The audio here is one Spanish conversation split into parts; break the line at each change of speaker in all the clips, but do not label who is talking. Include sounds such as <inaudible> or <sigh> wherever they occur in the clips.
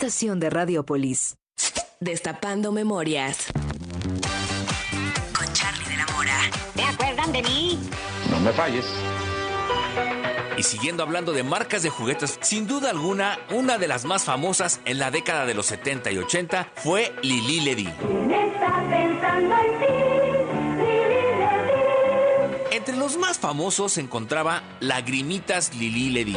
estación de Radiopolis. Destapando memorias. Con Charlie de la Mora.
¿Te acuerdan de mí?
No me falles.
Y siguiendo hablando de marcas de juguetes, sin duda alguna, una de las más famosas en la década de los 70 y 80 fue Lili Ledy. Entre los más famosos se encontraba Lagrimitas Lili Ledy.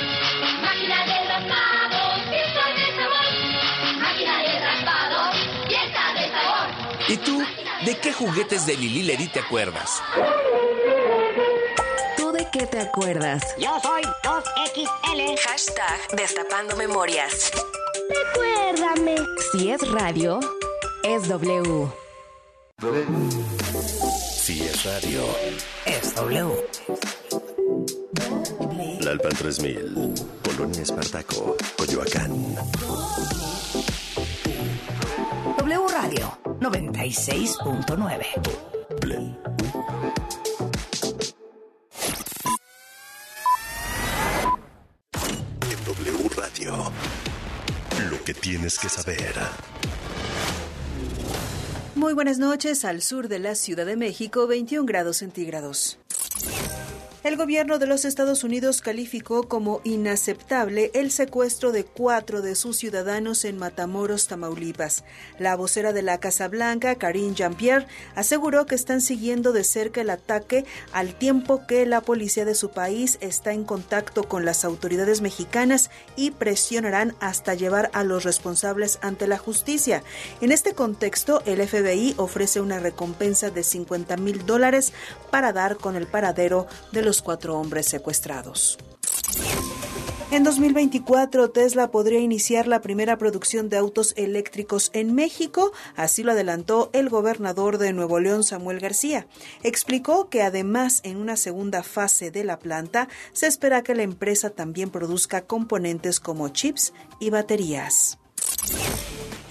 Máquina de raspado, pieza de sabor. Máquina de raspado, pieza de sabor.
¿Y tú, de qué juguetes de Lili Ledy te acuerdas?
¿Tú de qué te acuerdas?
Yo soy 2XL.
Hashtag Destapando memorias.
Recuérdame.
Si es radio, es W.
Si es radio.
Es W.
Lalpan 3000. Polonia Espartaco. Coyoacán.
W Radio 96.9.
En W Radio. Lo que tienes que saber.
Muy buenas noches. Al sur de la Ciudad de México, 21 grados centígrados. El gobierno de los Estados Unidos calificó como inaceptable el secuestro de cuatro de sus ciudadanos en Matamoros, Tamaulipas. La vocera de la Casa Blanca, Karine Jean-Pierre, aseguró que están siguiendo de cerca el ataque al tiempo que la policía de su país está en contacto con las autoridades mexicanas y presionarán hasta llevar a los responsables ante la justicia. En este contexto, el FBI ofrece una recompensa de 50 mil dólares para dar con el paradero de los cuatro hombres secuestrados. En 2024, Tesla podría iniciar la primera producción de autos eléctricos en México, así lo adelantó el gobernador de Nuevo León, Samuel García. Explicó que además, en una segunda fase de la planta, se espera que la empresa también produzca componentes como chips y baterías.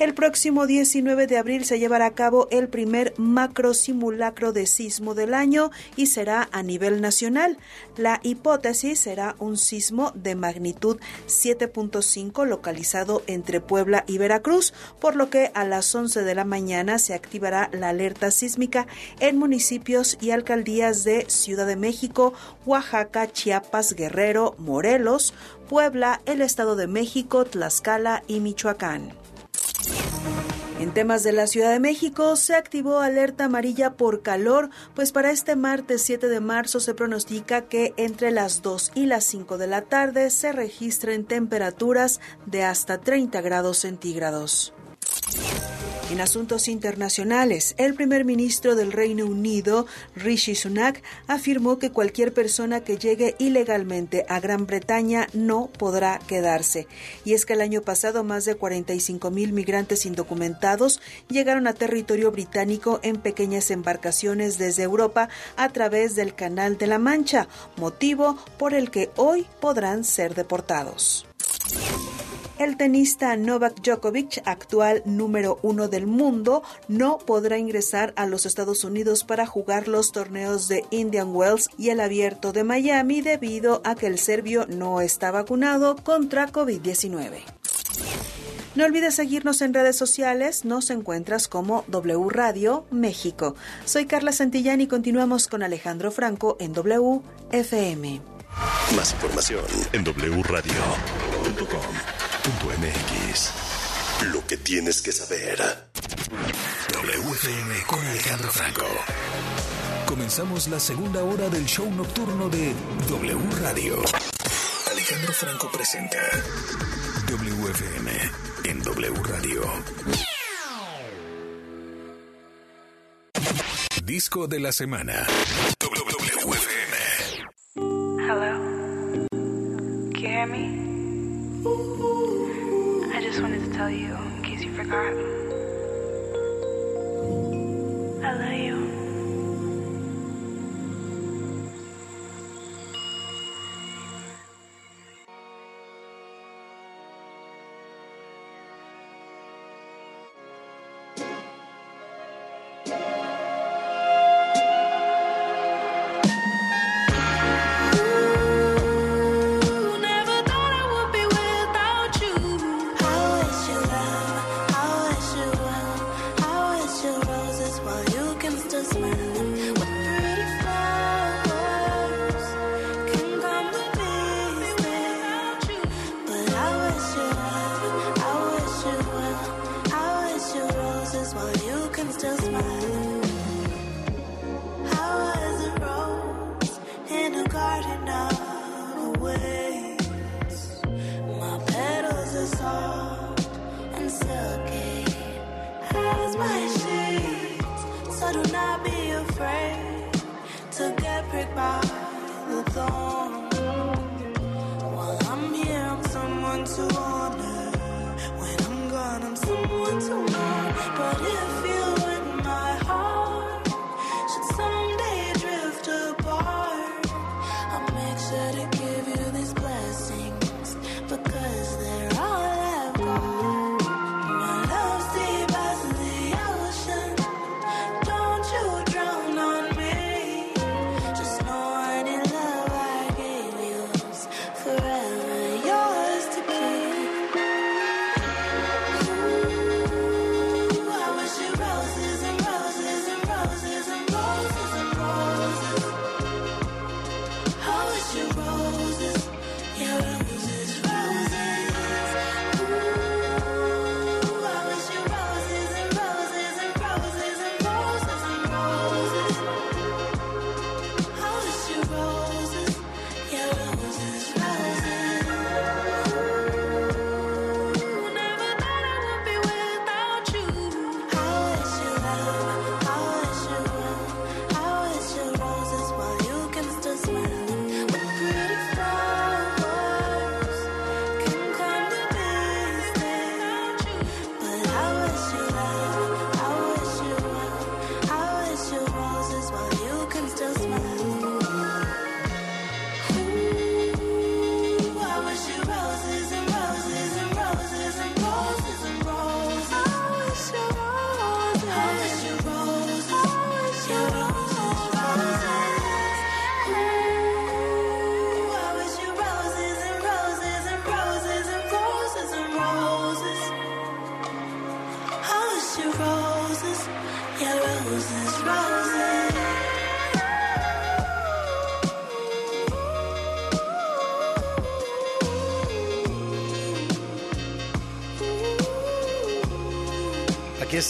El próximo 19 de abril se llevará a cabo el primer macro simulacro de sismo del año y será a nivel nacional. La hipótesis será un sismo de magnitud 7.5 localizado entre Puebla y Veracruz, por lo que a las 11 de la mañana se activará la alerta sísmica en municipios y alcaldías de Ciudad de México, Oaxaca, Chiapas, Guerrero, Morelos, Puebla, el Estado de México, Tlaxcala y Michoacán. En temas de la Ciudad de México, se activó alerta amarilla por calor, pues para este martes 7 de marzo se pronostica que entre las 2 y las 5 de la tarde se registren temperaturas de hasta 30 grados centígrados. En asuntos internacionales, el primer ministro del Reino Unido, Rishi Sunak, afirmó que cualquier persona que llegue ilegalmente a Gran Bretaña no podrá quedarse. Y es que el año pasado más de 45 mil migrantes indocumentados llegaron a territorio británico en pequeñas embarcaciones desde Europa a través del Canal de la Mancha, motivo por el que hoy podrán ser deportados. El tenista Novak Djokovic, actual número uno del mundo, no podrá ingresar a los Estados Unidos para jugar los torneos de Indian Wells y el Abierto de Miami debido a que el serbio no está vacunado contra COVID-19. No olvides seguirnos en redes sociales, nos encuentras como W Radio México. Soy Carla Santillán y continuamos con Alejandro Franco en WFM.
Más información en wradio.com.mx. Lo que tienes que saber. WFM con Alejandro Franco. Comenzamos la segunda hora del show nocturno de W Radio. Alejandro Franco presenta WFM en W Radio. Disco de la semana.
Tell you, in case you forgot. I love you.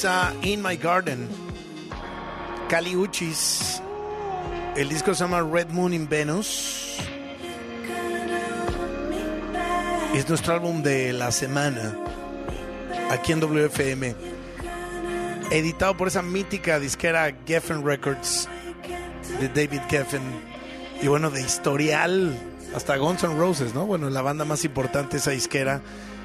In My
Garden. Cali Uchis. El disco se llama Red Moon in Venus. Es nuestro álbum de la semana. Aquí en WFM. Editado por esa mítica disquera Geffen Records. De David Geffen. Y bueno, de historial. Hasta Guns N' Roses, ¿no? Bueno, la banda más importante, esa disquera.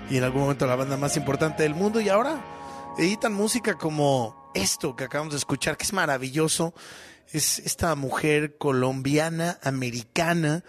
Y en algún momento la banda más importante del mundo. Y ahora editan música como esto que acabamos de escuchar, que es maravilloso. Es esta mujer colombiana, americana,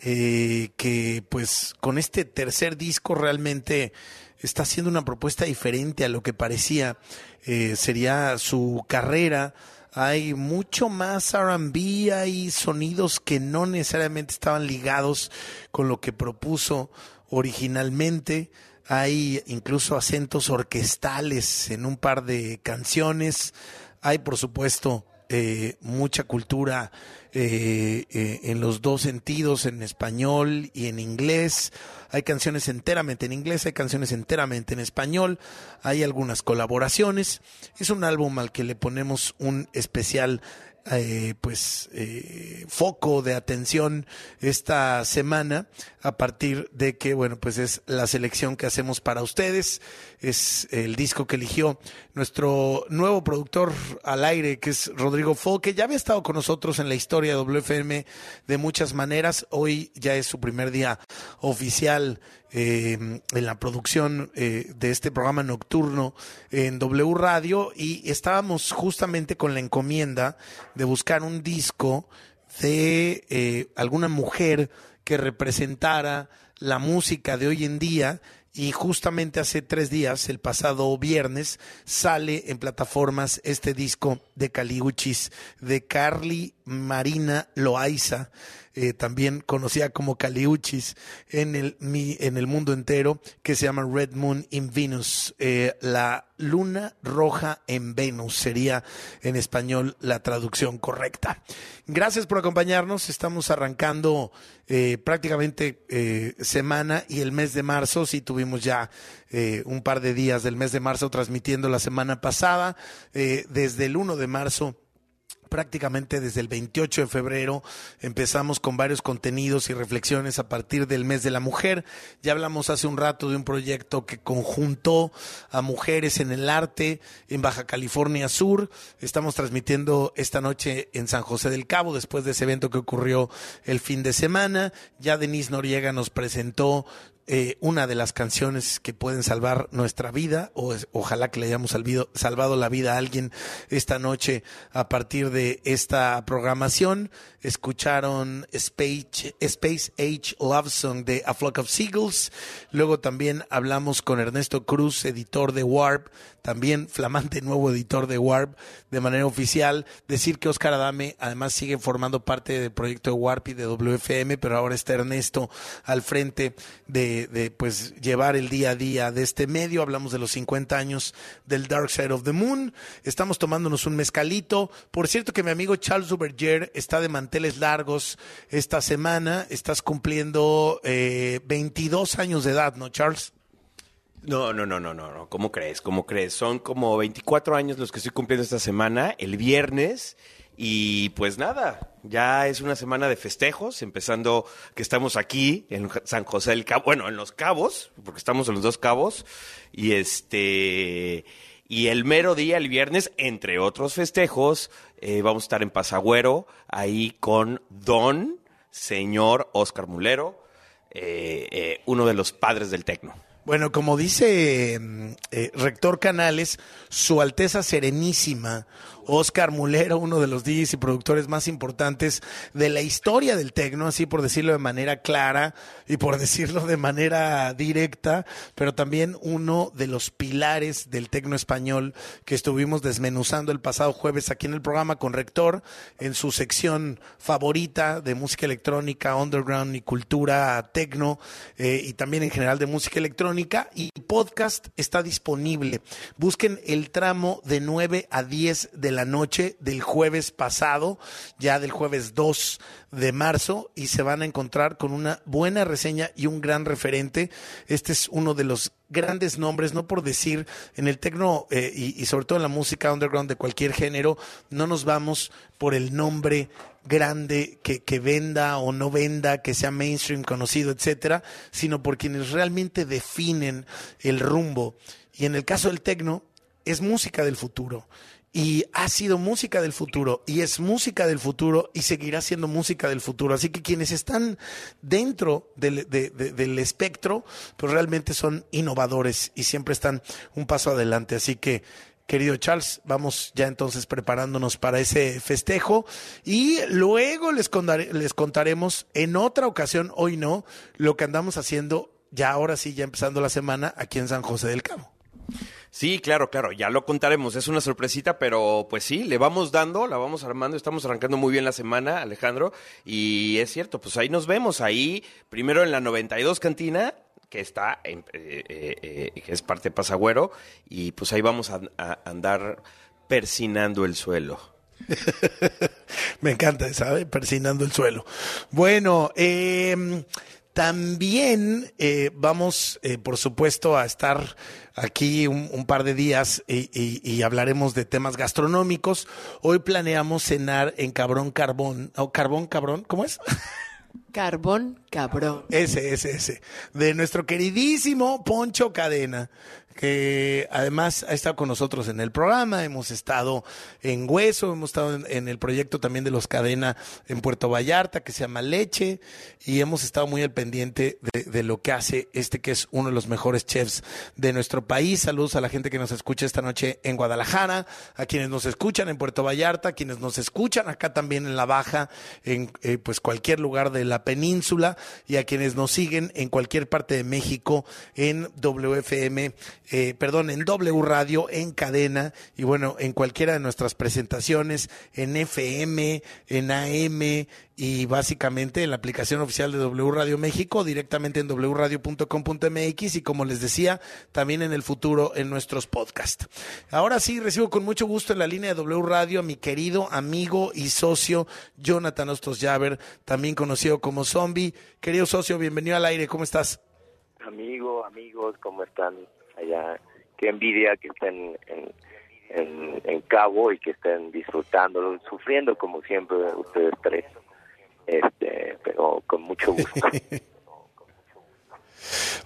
eh, que pues con este tercer disco realmente está haciendo una propuesta diferente a lo que parecía eh, sería su carrera. Hay mucho más RB, hay sonidos que no necesariamente estaban ligados con lo que propuso originalmente. Hay incluso acentos orquestales en un par de canciones. Hay, por supuesto, eh, mucha cultura eh, eh, en los dos sentidos, en español y en inglés. Hay canciones enteramente en inglés, hay canciones enteramente en español, hay algunas colaboraciones. Es un álbum al que le ponemos un especial eh, pues eh, foco de atención esta semana a partir de que bueno pues es la selección que hacemos para ustedes. Es el disco que eligió nuestro nuevo productor al aire que es Rodrigo Fo que ya había estado con nosotros en la historia de WFM de muchas maneras. Hoy ya es su primer día oficial eh, en la producción eh, de este programa nocturno en W Radio y estábamos justamente con la encomienda de buscar un disco de eh, alguna mujer que representara la música de hoy en día y justamente hace tres días, el pasado viernes, sale en plataformas este disco de Caliuchis de Carly Marina Loaiza, eh, también conocida como Caliuchis en el, mi- en el mundo entero, que se llama Red Moon in Venus. Eh, la luna roja en Venus sería en español la traducción correcta. Gracias por acompañarnos. Estamos arrancando eh, prácticamente semana y el mes de marzo. Sí tuvimos ya un par de días del mes de marzo transmitiendo la semana pasada. Desde el 1 de marzo prácticamente desde el 28 de febrero empezamos con varios contenidos y reflexiones a partir del mes de la mujer. Ya hablamos hace un rato de un proyecto que conjuntó a mujeres en el arte en Baja California Sur. Estamos transmitiendo esta noche en San José del Cabo después de ese evento que ocurrió el fin de semana. Ya Denise Noriega nos presentó eh, una de las canciones que pueden salvar nuestra vida, o es- ojalá que le hayamos salvado la vida a alguien esta noche a partir de esta programación. Escucharon Space, Space Age Love Song de A Flock of Seagulls. Luego también hablamos con Ernesto Cruz, editor de Warp, también flamante nuevo editor de Warp de manera oficial. Decir que Oscar Adame además sigue formando parte del proyecto de Warp y de WFM, pero ahora está Ernesto al frente de, de, pues llevar el día a día de este medio. Hablamos de los 50 años del Dark Side of the Moon. Estamos tomándonos un mezcalito. Por cierto que mi amigo Charles Duverger está de manteles largos esta semana. Estás cumpliendo eh, 22 años de edad, ¿no, Charles?
No, no, no, no, no, no. ¿Cómo crees? ¿Cómo crees? Son como 24 años los que estoy cumpliendo esta semana, el viernes. Y pues nada, ya es una semana de festejos, empezando que estamos aquí en San José del Cabo, bueno, en los cabos, porque estamos en los dos cabos. Y este. Y el mero día, el viernes, entre otros festejos, eh, vamos a estar en Pasagüero, ahí con Don, señor Oscar Mulero, eh, eh, uno de los padres del tecno.
Bueno, como dice mm, Rector Canales, Su Alteza Serenísima, Oscar Mulero, uno de los DJs y productores más importantes de la historia del tecno, así por decirlo de manera clara y por decirlo de manera directa, pero también uno de los pilares del tecno español que estuvimos desmenuzando el pasado jueves aquí en el programa con Rector en su sección favorita de música electrónica, underground y cultura tecno eh, y también en general de música electrónica y podcast está disponible. Busquen el tramo de 9 a 10 de la noche del jueves pasado, ya del jueves 2 de marzo y se van a encontrar con una buena reseña y un gran referente. Este es uno de los grandes nombres, no por decir en el tecno eh, y, y sobre todo en la música underground de cualquier género, no nos vamos por el nombre grande que, que venda o no venda, que sea mainstream, conocido, etcétera, sino por quienes realmente definen el rumbo. Y en el caso del tecno, es música del futuro. Y ha sido música del futuro, y es música del futuro, y seguirá siendo música del futuro. Así que quienes están dentro del, de- de- del espectro, pues realmente son innovadores y siempre están un paso adelante. Así que Querido Charles, vamos ya entonces preparándonos para ese festejo y luego les, les contaremos en otra ocasión, hoy no, lo que andamos haciendo ya ahora sí, ya empezando la semana aquí en San José del Cabo.
Sí, claro, claro, ya lo contaremos, es una sorpresita, pero pues sí, le vamos dando, la vamos armando, estamos arrancando muy bien la semana, Alejandro, y es cierto, pues ahí nos vemos, ahí primero en la 92 cantina, que está, en, eh, eh, eh, que es parte de Pasagüero, y pues ahí vamos a, andar persinando el suelo. <laughs>
Me encanta, ¿sabe? Persinando el suelo. Bueno, eh, También eh, vamos, eh, por supuesto, a estar aquí un, un par de días y, y- y hablaremos de temas gastronómicos. Hoy planeamos cenar en Cabrón Carbón, o Carbón Cabrón, ¿cómo es? <laughs>
Carbón cabrón.
Ese, ese, ese. De nuestro queridísimo Poncho Cadena, que además ha estado con nosotros en el programa. Hemos estado en Hueso, hemos estado en, el proyecto también de los Cadena en Puerto Vallarta, que se llama Leche, y hemos estado muy al pendiente de, de lo que hace este, que es uno de los mejores chefs de nuestro país. Saludos a la gente que nos escucha esta noche en Guadalajara, a quienes nos escuchan en Puerto Vallarta, a quienes nos escuchan acá también en La Baja, en eh, pues cualquier lugar de la península y a quienes nos siguen en cualquier parte de México en WFM, eh, perdón, en W Radio, en cadena y bueno, en cualquiera de nuestras presentaciones, en FM, en AM y básicamente en la aplicación oficial de W Radio México, directamente en wradio.com.mx y como les decía, también en el futuro en nuestros podcasts. Ahora sí, recibo con mucho gusto en la línea de W Radio a mi querido amigo y socio Jonathan Ostos Javer, también conocido como Zombie. Querido socio, bienvenido al aire, ¿cómo estás?
Amigo, amigos, ¿cómo están allá? Qué envidia que estén en, Cabo y que estén disfrutando, sufriendo como siempre ustedes tres, este, pero con mucho gusto. <laughs>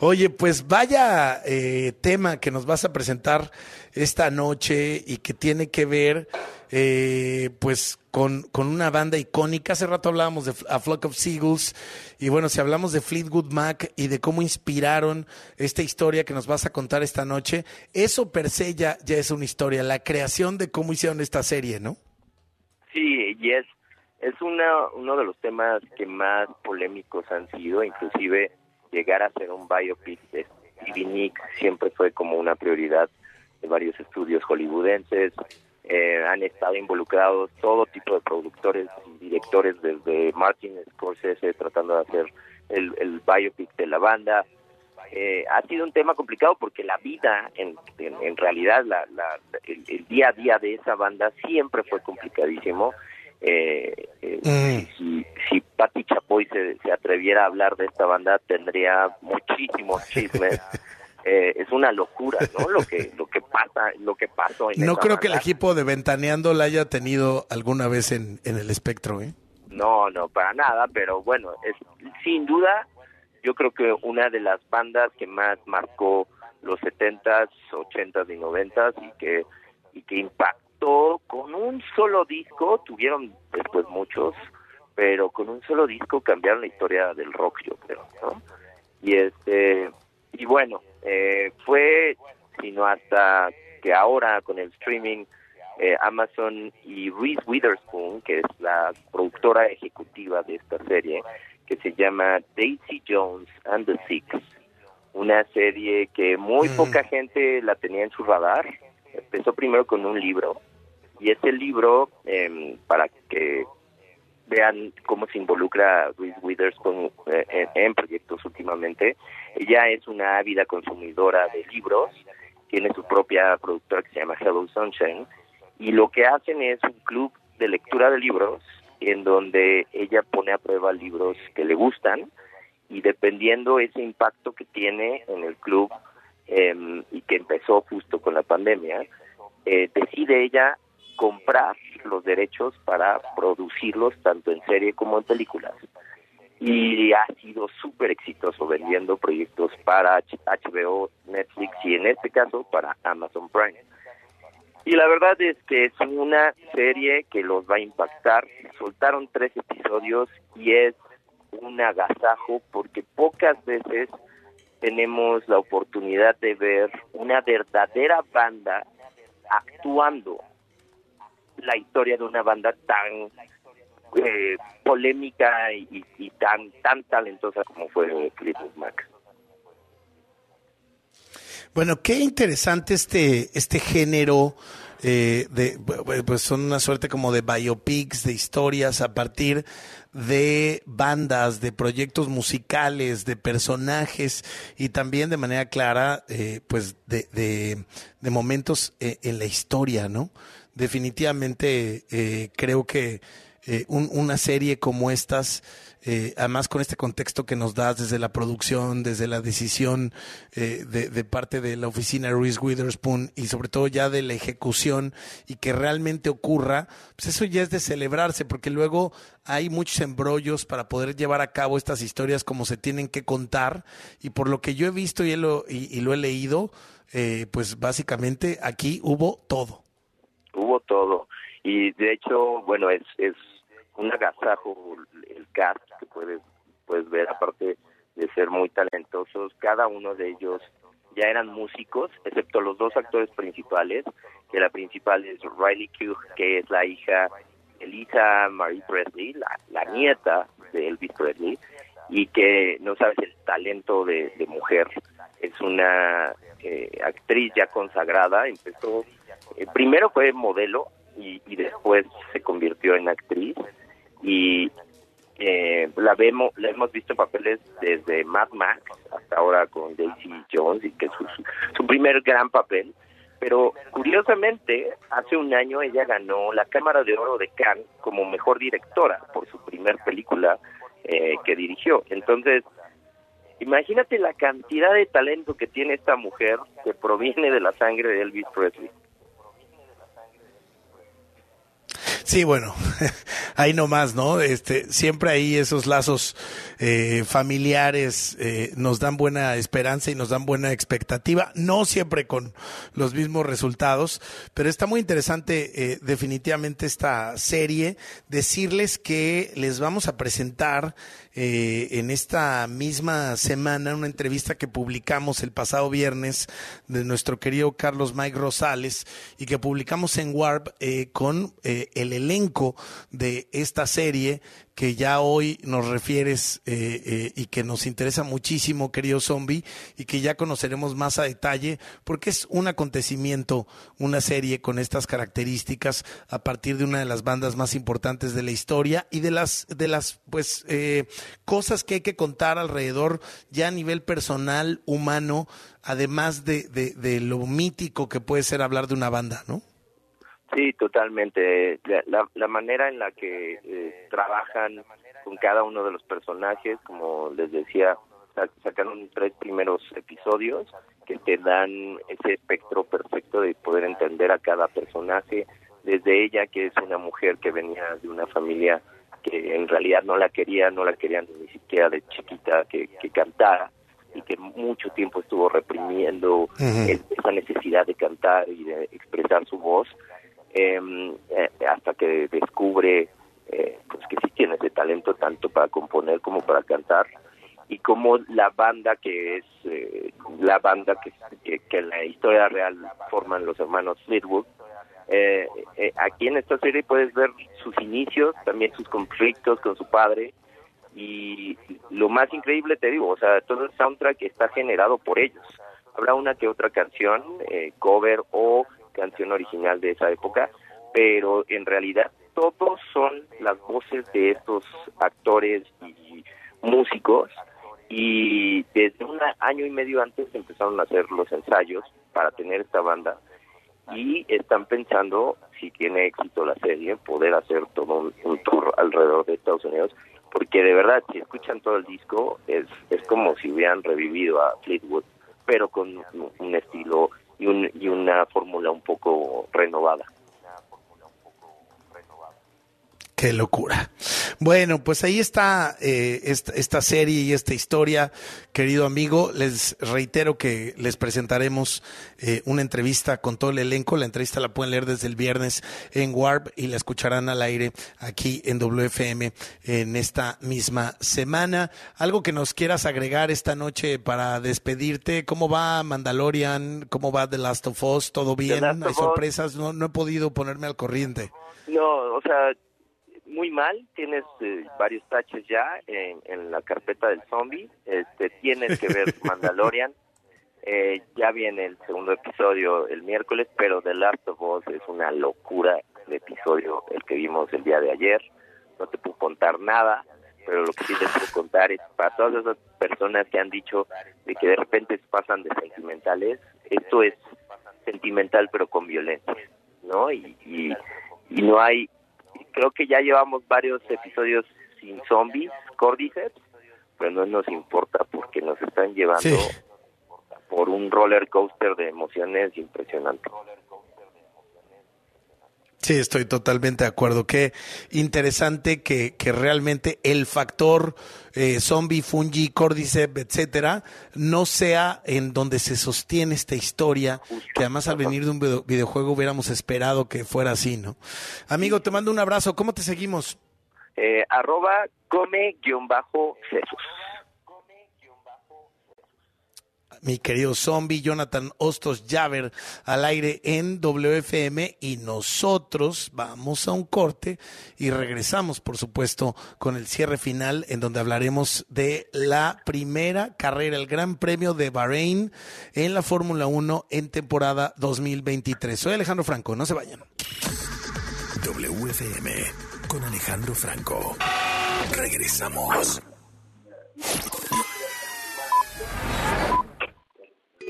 Oye, pues vaya eh, tema que nos vas a presentar esta noche y que tiene que ver eh, pues con, con una banda icónica. Hace rato hablábamos de A Flock of Seagulls y bueno, si hablamos de Fleetwood Mac y de cómo inspiraron esta historia que nos vas a contar esta noche, eso per se ya, es una historia, la creación de cómo hicieron esta serie, ¿no?
Sí, y es, es una, uno de los temas que más polémicos han sido, inclusive llegar a ser un biopic de Stevie siempre fue como una prioridad de varios estudios hollywoodenses. Eh, han estado involucrados todo tipo de productores y directores, desde Martin Scorsese tratando de hacer el, el biopic de la banda. Eh, ha sido un tema complicado porque la vida, en, en, en realidad, la, la, el, el día a día de esa banda siempre fue complicadísimo. Eh, eh, si, si Patti Chapoy se, se atreviera a hablar de esta banda tendría muchísimos chismes. <laughs> Eh, es una locura, ¿no? Lo que <laughs> lo que pasa, lo que pasó en
No creo que el equipo de Ventaneando la haya tenido alguna vez en, en el espectro, ¿eh?
No, no, para nada, pero bueno, es sin duda yo creo que una de las bandas que más marcó los 70s, 80s y 90s y que y que impactó con un solo disco, tuvieron después muchos, pero con un solo disco cambiaron la historia del rock, yo creo, ¿no? Y este y bueno, eh, fue sino hasta que ahora con el streaming eh, Amazon y Reese Witherspoon, que es la productora ejecutiva de esta serie, que se llama Daisy Jones and the Six, una serie que muy poca gente la tenía en su radar. Empezó primero con un libro, y ese libro, eh, para que vean cómo se involucra Reese Witherspoon eh, en, proyectos últimamente, ella es una ávida consumidora de libros, tiene su propia productora que se llama Hello Sunshine, y lo que hacen es un club de lectura de libros en donde ella pone a prueba libros que le gustan y dependiendo ese impacto que tiene en el club eh, y que empezó justo con la pandemia, eh, decide ella comprar los derechos para producirlos tanto en serie como en películas. Y ha sido súper exitoso vendiendo proyectos para HBO, Netflix y en este caso para Amazon Prime. Y la verdad es que es una serie que los va a impactar. Soltaron tres episodios y es un agasajo porque pocas veces tenemos la oportunidad de ver una verdadera banda actuando la historia de una banda tan eh, polémica y, tan tan talentosa como fue Fleetwood Mac.
Bueno, qué interesante este, este género eh, de, pues son una suerte como de biopics, de historias a partir de bandas, de proyectos musicales, de personajes y también de manera clara, eh, pues de, de, de momentos eh, en la historia, ¿no? Definitivamente eh, creo que eh, un- una serie como estas, eh, además con este contexto que nos das desde la producción, desde la decisión eh, de, parte de la oficina Reese Witherspoon y sobre todo ya de la ejecución y que realmente ocurra, pues eso ya es de celebrarse, porque luego hay muchos embrollos para poder llevar a cabo estas historias como se tienen que contar y por lo que yo he visto y, lo, y lo he leído, eh, pues básicamente aquí hubo todo.
Hubo todo. Y de hecho bueno es es un agasajo el cast que puedes puedes ver aparte de ser muy talentosos cada uno de ellos ya eran músicos excepto los dos actores principales que la principal es Riley Keough que es la hija de Lisa Marie Presley la, la nieta de Elvis Presley y que no sabes el talento de, de mujer. Es una eh, actriz ya consagrada empezó eh, primero fue modelo y, y después se convirtió en actriz y eh, la vemos la hemos visto en papeles desde Mad Max hasta ahora con Daisy Jones y que es su, su, primer gran papel. Pero curiosamente hace un año ella ganó la Cámara de Oro de Cannes como mejor directora por su primer película eh, que dirigió. Entonces imagínate la cantidad de talento que tiene esta mujer que proviene de la sangre de Elvis Presley
Sí, bueno, <laughs> ahí nomás, ¿no? Este, siempre ahí esos lazos eh, familiares eh, nos dan buena esperanza y nos dan buena expectativa, no siempre con los mismos resultados, pero está muy interesante eh, definitivamente esta serie. Decirles que les vamos a presentar eh, en esta misma semana una entrevista que publicamos el pasado viernes de nuestro querido Carlos Mike Rosales y que publicamos en Warp con el elenco de esta serie que ya hoy nos refieres eh, eh, y que nos interesa muchísimo, querido zombie, y que ya conoceremos más a detalle, porque es un acontecimiento, una serie con estas características a partir de una de las bandas más importantes de la historia y de las, de las pues, eh, cosas que hay que contar alrededor ya a nivel personal, humano, además de, de, de lo mítico que puede ser hablar de una banda, ¿no?
Sí, totalmente. La, la, manera en la que eh, trabajan con cada uno de los personajes, como les decía, sa- sacaron tres primeros episodios que te dan ese espectro perfecto de poder entender a cada personaje, desde ella, que es una mujer que venía de una familia que en realidad no la quería, no la querían ni siquiera de chiquita que, que cantara y que mucho tiempo estuvo reprimiendo el- esa necesidad de cantar y de expresar su voz eh, hasta que descubre eh, pues que sí tiene ese talento tanto para componer como para cantar. Y como la banda que es eh, la banda que, que, que en la historia real forman los hermanos Fleetwood eh, eh, aquí en esta serie puedes ver sus inicios también sus conflictos con su padre. Y lo más increíble te digo o sea todo el soundtrack está generado por ellos. Habrá una que otra canción eh, cover o canción original de esa época pero en realidad todos son las voces de estos actores y músicos y desde un año y medio antes empezaron a hacer los ensayos para tener esta banda y están pensando si tiene éxito la serie poder hacer todo un, tour alrededor de Estados Unidos porque de verdad si escuchan todo el disco es es como si hubieran revivido a Fleetwood pero con un estilo y, un, y una fórmula un poco renovada
Qué locura. Bueno, pues ahí está eh, esta, esta serie y esta historia, querido amigo. Les reitero que les presentaremos eh, una entrevista con todo el elenco. La entrevista la pueden leer desde el viernes en Warp y la escucharán al aire aquí en WFM en esta misma semana. Algo que nos quieras agregar esta noche para despedirte. ¿Cómo va Mandalorian? ¿Cómo va The Last of Us? ¿Todo bien? ¿Hay sorpresas? No, no he podido ponerme al corriente.
No, o sea, muy mal. Tienes eh, varios taches ya en, en la carpeta del zombie. Este, tienes que ver <laughs> Mandalorian. Eh, ya viene el segundo episodio el miércoles, pero The Last of Us es una locura de episodio el que vimos el día de ayer. No te puedo contar nada, pero lo que sí les puedo contar es para todas esas personas que han dicho de que de repente se pasan de sentimentales, esto es sentimental pero con violencia, ¿no? Y, y, y no hay creo que ya llevamos varios episodios sin zombies, Cordyceps, pero no nos importa porque nos están llevando
Sí.
por un roller coaster de emociones impresionante.
Sí, estoy totalmente de acuerdo. Qué interesante que, que realmente el factor eh, zombie, fungi, cordyceps, etcétera, no sea en donde se sostiene esta historia, que además al venir de un video- videojuego hubiéramos esperado que fuera así, ¿no? Amigo, te mando un abrazo. ¿Cómo te seguimos?
Eh, arroba come-jesús.
Mi querido zombie, Jonathan Hostos Javer al aire en WFM y nosotros vamos a un corte y regresamos, por supuesto, con el cierre final en donde hablaremos de la primera carrera, el Gran Premio de Bahrein en la Fórmula 1 en temporada 2023. Soy Alejandro Franco, no se vayan.
WFM con Alejandro Franco. Regresamos.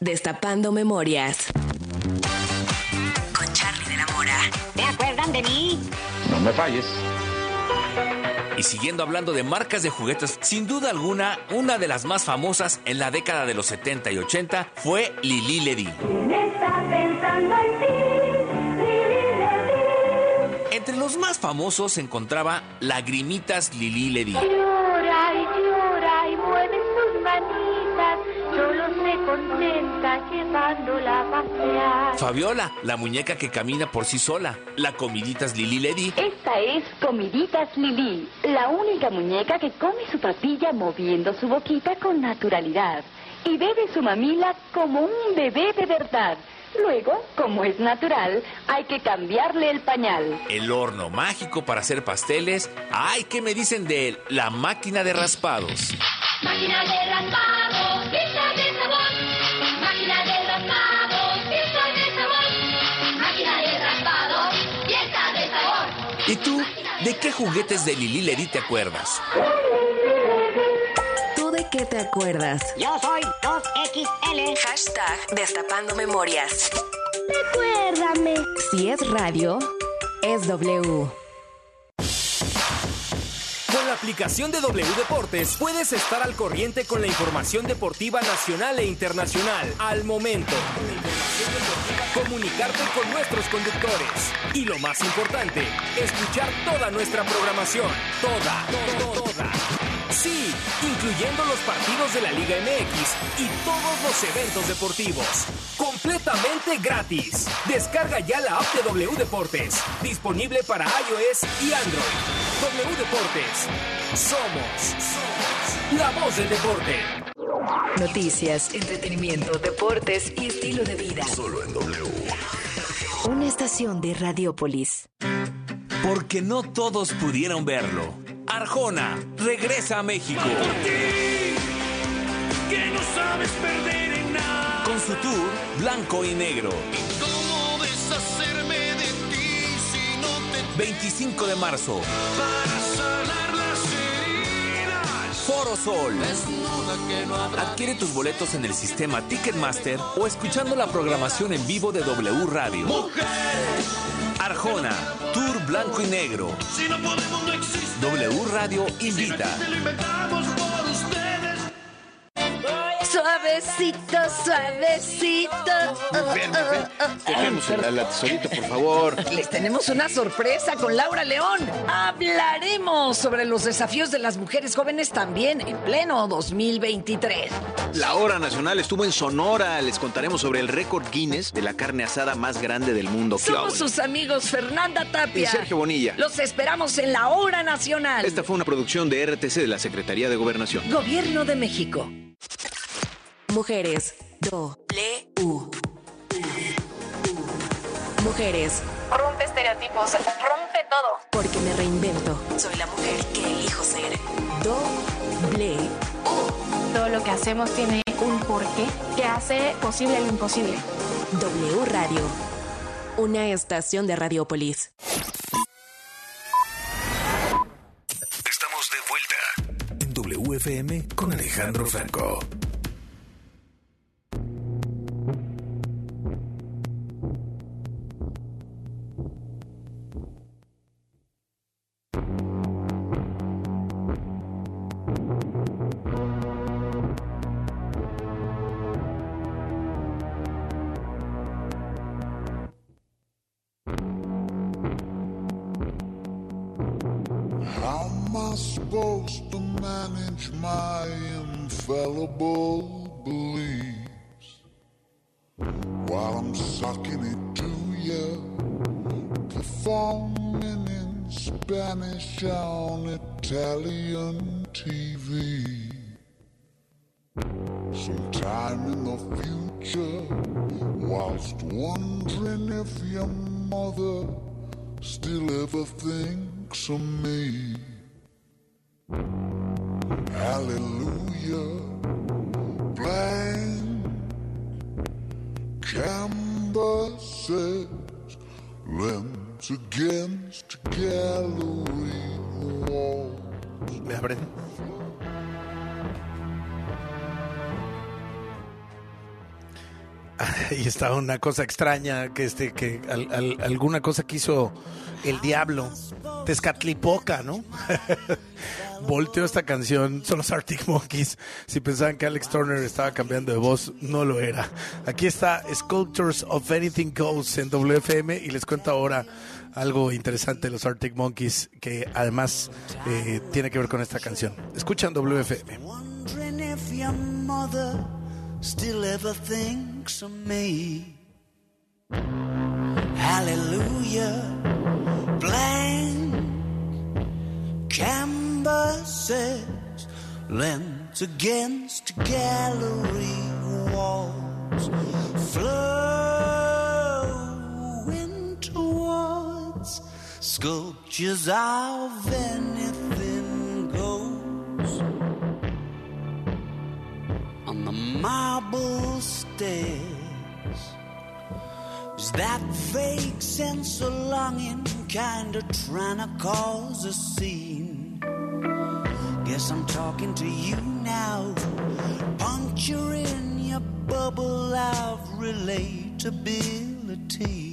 Destapando memorias. Con Charlie de la Mora.
¿Se acuerdan de mí?
No me falles. Y siguiendo hablando de marcas de juguetes, sin duda alguna, una de las más famosas en la década de los 70 y 80 fue Lili Ledy. Entre los más famosos se encontraba Lagrimitas Lili Ledy.
Llora llevándola a pasear.
Fabiola, la muñeca que camina por sí sola. La comiditas Lili Ledy.
Esta es Comiditas Lili, la única muñeca que come su papilla moviendo su boquita con naturalidad y bebe su mamila como un bebé de verdad. Luego, como es natural, hay que cambiarle el pañal.
El horno mágico para hacer pasteles. Ay, ¿qué me dicen de la máquina de raspados?
Máquina de raspado, pieza de sabor. Máquina de raspado, pieza de sabor. Máquina de raspado, pieza de sabor.
¿Y tú? ¿De qué juguetes de Lili Ledy te acuerdas?
¿Tú de qué te acuerdas?
Yo soy 2XL.
Hashtag Destapando Memorias.
Recuérdame.
Si es radio, es W.
Con la aplicación de W Deportes puedes estar al corriente con la información deportiva nacional e internacional al momento. Comunicarte con nuestros conductores. Y lo más importante, escuchar toda nuestra programación. Toda, toda, toda. Sí, incluyendo los partidos de la Liga MX y todos los eventos deportivos. Completamente gratis. Descarga ya la app de W Deportes. Disponible para iOS y Android. W Deportes. Somos, somos la voz del deporte.
Noticias, entretenimiento, deportes y estilo de vida.
Solo en W.
Una estación de Radiopolis.
Porque no todos pudieron verlo. Arjona regresa a México.
Que no sabes perder en nada.
Con su tour Blanco y Negro.
¿Cómo deshacerme de ti si no te
25 de marzo.
para sanar las heridas?
Foro Sol.
Que no habrá.
Adquiere tus boletos en el sistema Ticketmaster o escuchando la programación en vivo de W Radio. Arjona, Tour Blanco y Negro.
Si no podemos, no existe.
W Radio invita.
Suavecito, suavecito.
Mujer, mujer, dejemos el al tesorito, por favor.
Les tenemos una sorpresa con Laura León. Hablaremos sobre los desafíos de las mujeres jóvenes también en pleno 2023.
La hora nacional estuvo en Sonora. Les contaremos sobre el récord Guinness de la carne asada más grande del mundo.
Somos sus amigos Fernanda Tapia
Y Sergio Bonilla.
Los esperamos en la hora nacional.
Esta fue una producción de RTC de la Secretaría de Gobernación.
Gobierno de México.
Mujeres. Do. U. Mujeres.
Rompe estereotipos, rompe todo.
Porque me reinvento. Soy la mujer que elijo ser. Doble.
Todo lo que hacemos tiene un porqué que hace posible lo imposible.
W Radio. Una estación de Radiopolis.
Estamos de vuelta en WFM con Alejandro Franco.
Está una cosa extraña que este que al- al- alguna cosa que hizo el diablo Tezcatlipoca, ¿no? <laughs> Volteó esta canción, son los Arctic Monkeys. Si pensaban que Alex Turner estaba cambiando de voz, no lo era. Aquí está Sculptures of Anything Goes en WFM y les cuento ahora algo interesante de los Arctic Monkeys que además eh, tiene que ver con esta canción. Escuchan WFM.
Still ever thinks of me. Hallelujah, blank canvases lent against gallery walls, flowing towards sculptures of anything marble stairs. Is that vague sense of longing kinda trying to cause a scene? Guess I'm talking to you now, puncturing your bubble of relatability.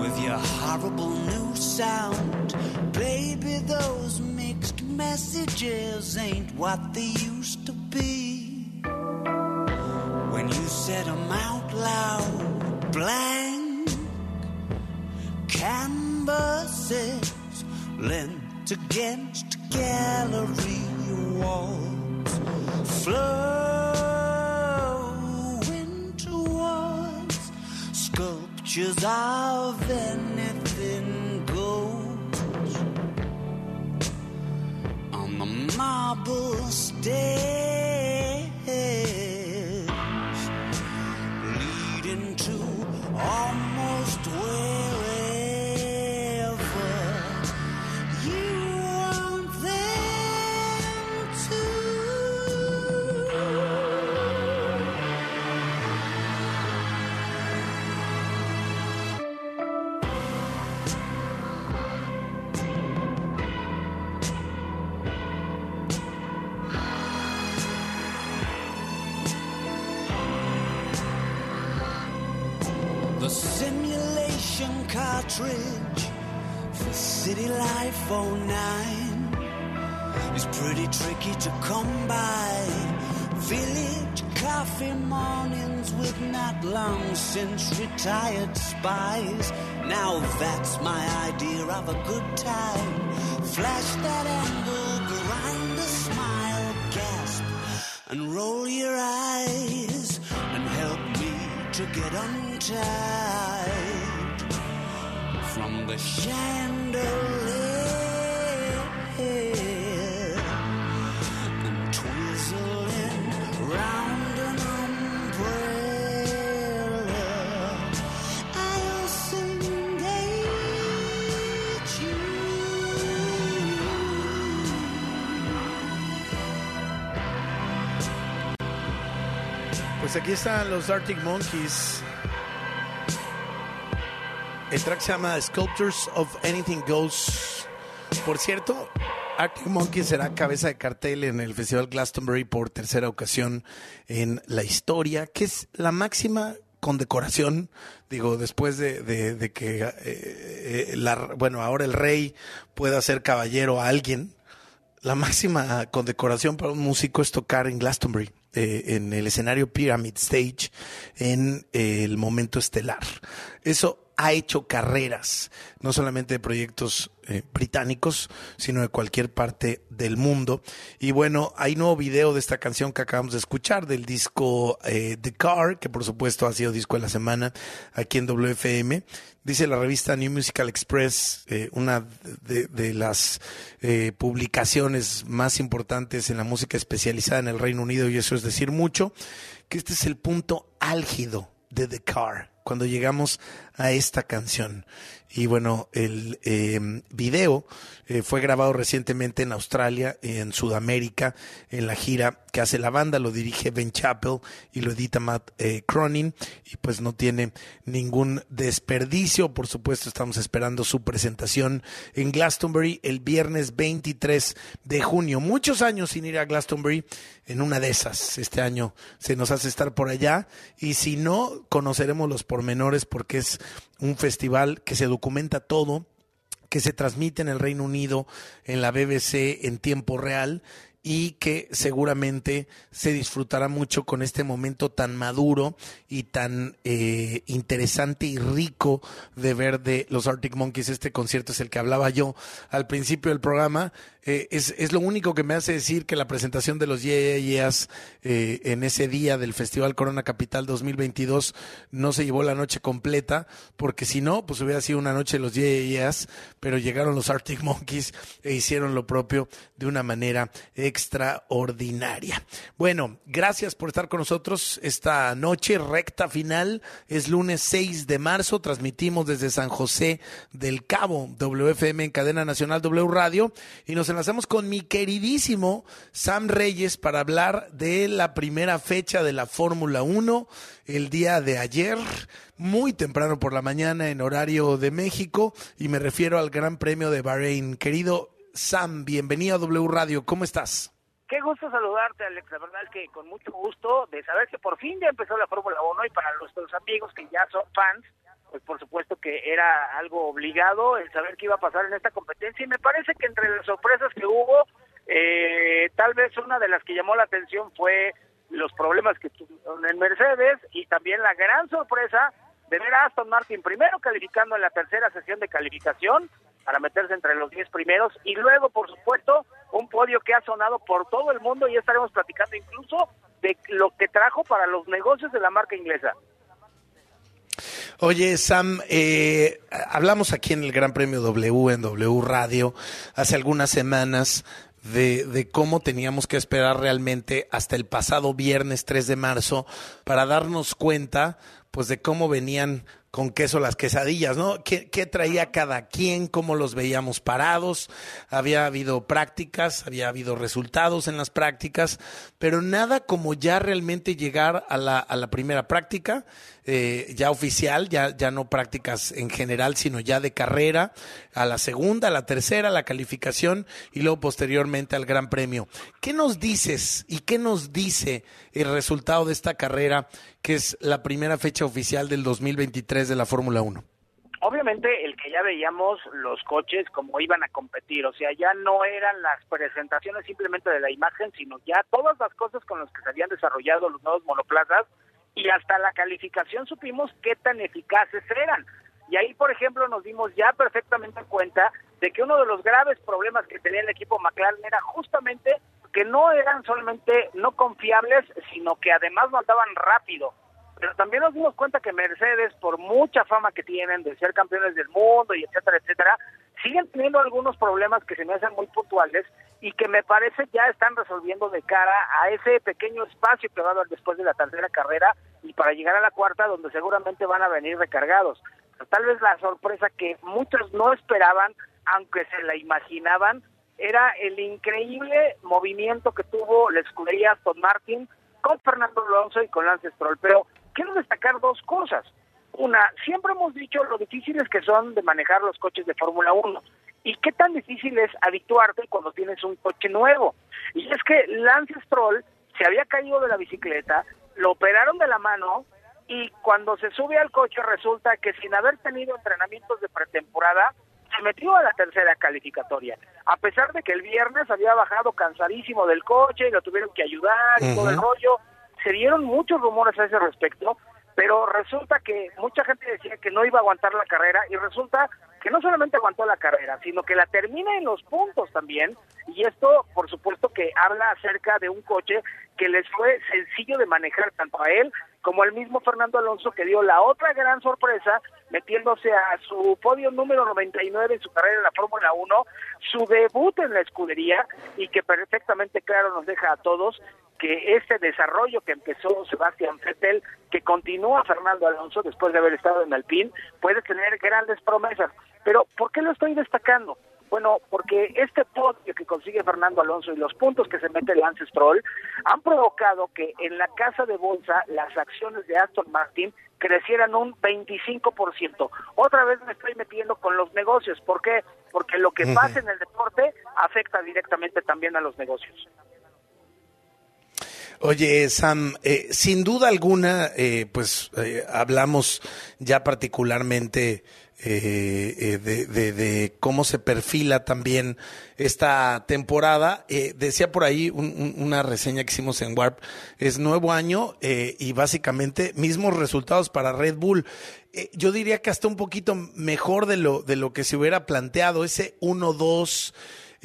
With your horrible new sound, baby, those mixed messages ain't what they used to be. When you said them out loud, blank. Canvases lent against gallery walls, flowing towards sculptures of anything goes. On the marble stairs cartridge for City Life 09 is pretty tricky to come by. Village coffee mornings with not long since retired spies. Now that's my idea of a good time. Flash that angle, grind a smile, gasp, and roll your eyes, and help me to get untied from the chandelier and twizzling round an umbrella. I'll soon date you.
Pues aquí están los Arctic Monkeys. El track se llama Sculptures of Anything Goes. Por cierto, Arctic Monkeys será cabeza de cartel en el Festival Glastonbury por tercera ocasión en la historia, que es la máxima condecoración, digo, después de, que, eh, eh, bueno, ahora el rey pueda ser caballero a alguien, la máxima condecoración para un músico es tocar en Glastonbury, eh, en el escenario Pyramid Stage, en el momento estelar. Eso ha hecho carreras, no solamente de proyectos eh, británicos, sino de cualquier parte del mundo. Y bueno, hay nuevo video de esta canción que acabamos de escuchar, del disco eh, The Car, que por supuesto ha sido disco de la semana aquí en WFM. Dice la revista New Musical Express, eh, una de, de las publicaciones más importantes en la música especializada en el Reino Unido, y eso es decir mucho, que este es el punto álgido de The Car, cuando llegamos a esta canción. Y bueno, el eh, video eh, fue grabado recientemente en Australia, en Sudamérica, en la gira que hace la banda, lo dirige Ben Chappell y lo edita Matt eh, Cronin, y pues no tiene ningún desperdicio. Por supuesto, estamos esperando su presentación en Glastonbury el viernes 23 de junio. Muchos años sin ir a Glastonbury, en una de esas, este año se nos hace estar por allá, y si no, conoceremos los pormenores porque es un festival que se documenta todo, que se transmite en el Reino Unido, en la BBC en tiempo real y que seguramente se disfrutará mucho con este momento tan maduro y tan eh, interesante y rico de ver de los Arctic Monkeys. Este concierto es el que hablaba yo al principio del programa. Eh, es, es lo único que me hace decir que la presentación de los Yeah, eh, en ese día del Festival Corona Capital 2022 no se llevó la noche completa, porque si no, pues hubiera sido una noche de los Yeah, pero llegaron los Arctic Monkeys e hicieron lo propio de una manera extraordinaria. Bueno, gracias por estar con nosotros esta noche, recta final, es lunes 6 de marzo, transmitimos desde San José del Cabo, WFM en cadena nacional W Radio, y nos enlazamos con mi queridísimo Sam Reyes para hablar de la primera fecha de la Fórmula 1 el día de ayer, muy temprano por la mañana en horario de México, y me refiero al Gran Premio de Bahrein. Querido Sam, bienvenido a W Radio, ¿cómo estás?
Qué gusto saludarte, Alex. La verdad que con mucho gusto de saber que por fin ya empezó la Fórmula 1 y para nuestros amigos que ya son fans, pues por supuesto que era algo obligado el saber qué iba a pasar en esta competencia y me parece que entre las sorpresas que hubo, eh, tal vez una de las que llamó la atención fue los problemas que tuvieron en Mercedes y también la gran sorpresa de ver a Aston Martin primero calificando en la tercera sesión de calificación para meterse entre los 10 primeros y luego, por supuesto, un podio que ha sonado por todo el mundo y estaremos platicando incluso de lo que trajo para los negocios de la marca inglesa.
Oye, Sam, eh, hablamos aquí en el Gran Premio W, en W Radio, hace algunas semanas de, de cómo teníamos que esperar realmente hasta el pasado viernes 3 de marzo para darnos cuenta pues de cómo venían con queso las quesadillas, ¿no? ¿Qué, traía cada quien? ¿Cómo los veíamos parados? Había habido prácticas, había habido resultados en las prácticas, pero nada como ya realmente llegar a la primera práctica, eh, ya oficial, ya, ya no prácticas en general, sino ya de carrera, a la segunda, a la tercera, a la calificación y luego posteriormente al Gran Premio. ¿Qué nos dices y qué nos dice el resultado de esta carrera, que es la primera fecha oficial del 2023 de la Fórmula 1?
obviamente el que ya veíamos los coches como iban a competir, o sea, ya no eran las presentaciones simplemente de la imagen, sino ya todas las cosas con las que se habían desarrollado los nuevos monoplazas y hasta la calificación supimos qué tan eficaces eran. Y ahí, por ejemplo, nos dimos ya perfectamente cuenta de que uno de los graves problemas que tenía el equipo McLaren era justamente que no eran solamente no confiables, sino que además no andaban rápido pero también nos dimos cuenta que Mercedes, por mucha fama que tienen de ser campeones del mundo y etcétera, etcétera, siguen teniendo algunos problemas que se me hacen muy puntuales y que me parece ya están resolviendo de cara a ese pequeño espacio que va a después de la tercera carrera y para llegar a la cuarta donde seguramente van a venir recargados. Tal vez la sorpresa que muchos no esperaban, aunque se la imaginaban, era el increíble movimiento que tuvo la escudería Aston Martin con Fernando Alonso y con Lance Stroll. Pero quiero destacar dos cosas. Una, siempre hemos dicho lo difíciles que son de manejar los coches de Fórmula 1 y qué tan difícil es habituarte cuando tienes un coche nuevo. Y es que Lance Stroll se había caído de la bicicleta, lo operaron de la mano y cuando se sube al coche resulta que sin haber tenido entrenamientos de pretemporada, se metió a la tercera calificatoria, a pesar de que el viernes había bajado cansadísimo del coche y lo tuvieron que ayudar y todo el rollo. Se dieron muchos rumores a ese respecto, pero resulta que mucha gente decía que no iba a aguantar la carrera y resulta que no solamente aguantó la carrera, sino que la termina en los puntos también. Y esto, por supuesto, que habla acerca de un coche que les fue sencillo de manejar tanto a él como al mismo Fernando Alonso que dio la otra gran sorpresa metiéndose a su podio número 99 en su carrera en la Fórmula 1, su debut en la escudería y que perfectamente claro nos deja a todos que ese desarrollo que empezó Sebastián Vettel, que continúa Fernando Alonso después de haber estado en Alpine, puede tener grandes promesas. Pero ¿por qué lo estoy destacando? Bueno, porque este podio que consigue Fernando Alonso y los puntos que se mete Lance Stroll han provocado que en la casa de bolsa las acciones de Aston Martin crecieran un 25%. Otra vez me estoy metiendo con los negocios. ¿Por qué? Porque lo que pasa en el deporte afecta directamente también a los negocios.
Oye, Sam, eh, sin duda alguna, eh, pues eh, hablamos ya particularmente eh, eh, de, de- de cómo se perfila también esta temporada. Eh, decía por ahí un- un- una reseña que hicimos en Warp, es nuevo año y básicamente mismos resultados para Red Bull. Yo diría que hasta un poquito mejor de lo, de lo que se hubiera planteado, ese 1-2.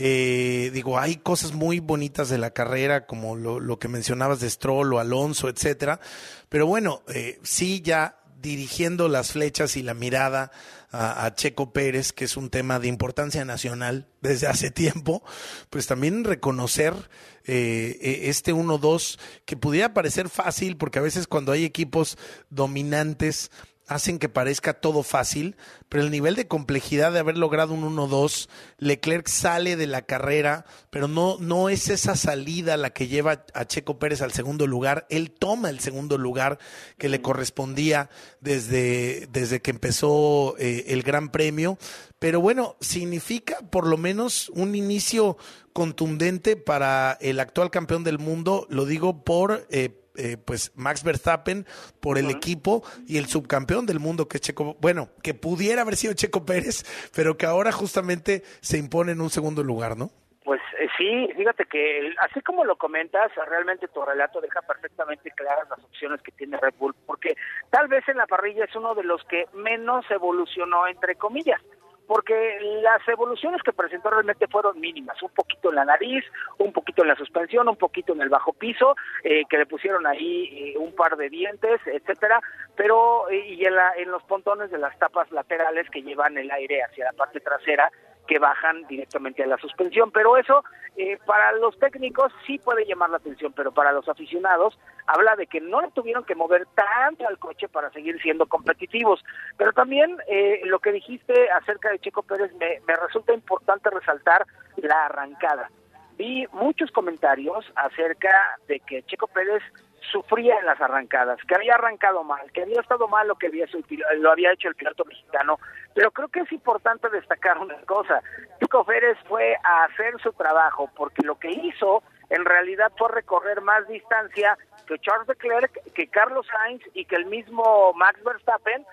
Eh, digo, hay cosas muy bonitas de la carrera, como lo, que mencionabas de Stroll o Alonso, etcétera. Pero bueno, eh, sí ya dirigiendo las flechas y la mirada a, Checo Pérez, que es un tema de importancia nacional desde hace tiempo, pues también reconocer eh, eh, este 1-2 que pudiera parecer fácil, porque a veces cuando hay equipos dominantes hacen que parezca todo fácil, pero el nivel de complejidad de haber logrado un 1-2, Leclerc sale de la carrera, pero no, no es esa salida la que lleva a Checo Pérez al segundo lugar, él toma el segundo lugar que le correspondía desde, desde que empezó eh, el Gran Premio, pero bueno, significa por lo menos un inicio contundente para el actual campeón del mundo, lo digo por... eh, eh, pues Max Verstappen por el equipo y el subcampeón del mundo que es Checo, bueno, que pudiera haber sido Checo Pérez, pero que ahora justamente se impone en un segundo lugar, ¿no?
Pues eh, sí, fíjate que así como lo comentas, realmente tu relato deja perfectamente claras las opciones que tiene Red Bull, porque tal vez en la parrilla es uno de los que menos evolucionó, entre comillas, porque las evoluciones que presentó realmente fueron mínimas, un poquito en la nariz, un poquito en la suspensión, un poquito en el bajo piso, eh, que le pusieron ahí eh, un par de dientes, etcétera, pero eh, y en, la- en los pontones de las tapas laterales que llevan el aire hacia la parte trasera, que bajan directamente a la suspensión. Pero eso, eh, para los técnicos sí puede llamar la atención, pero para los aficionados habla de que no le tuvieron que mover tanto al coche para seguir siendo competitivos. Pero también eh, lo que dijiste acerca de Checo Pérez me, me resulta importante resaltar la arrancada. Vi muchos comentarios acerca de que Checo Pérez sufría en las arrancadas, que había arrancado mal, que había estado mal lo que había, lo había hecho el piloto mexicano, pero creo que es importante destacar una cosa, Checo Pérez fue a hacer su trabajo, porque lo que hizo en realidad fue recorrer más distancia que Charles Leclerc, que Carlos Sainz y que el mismo Max Verstappen,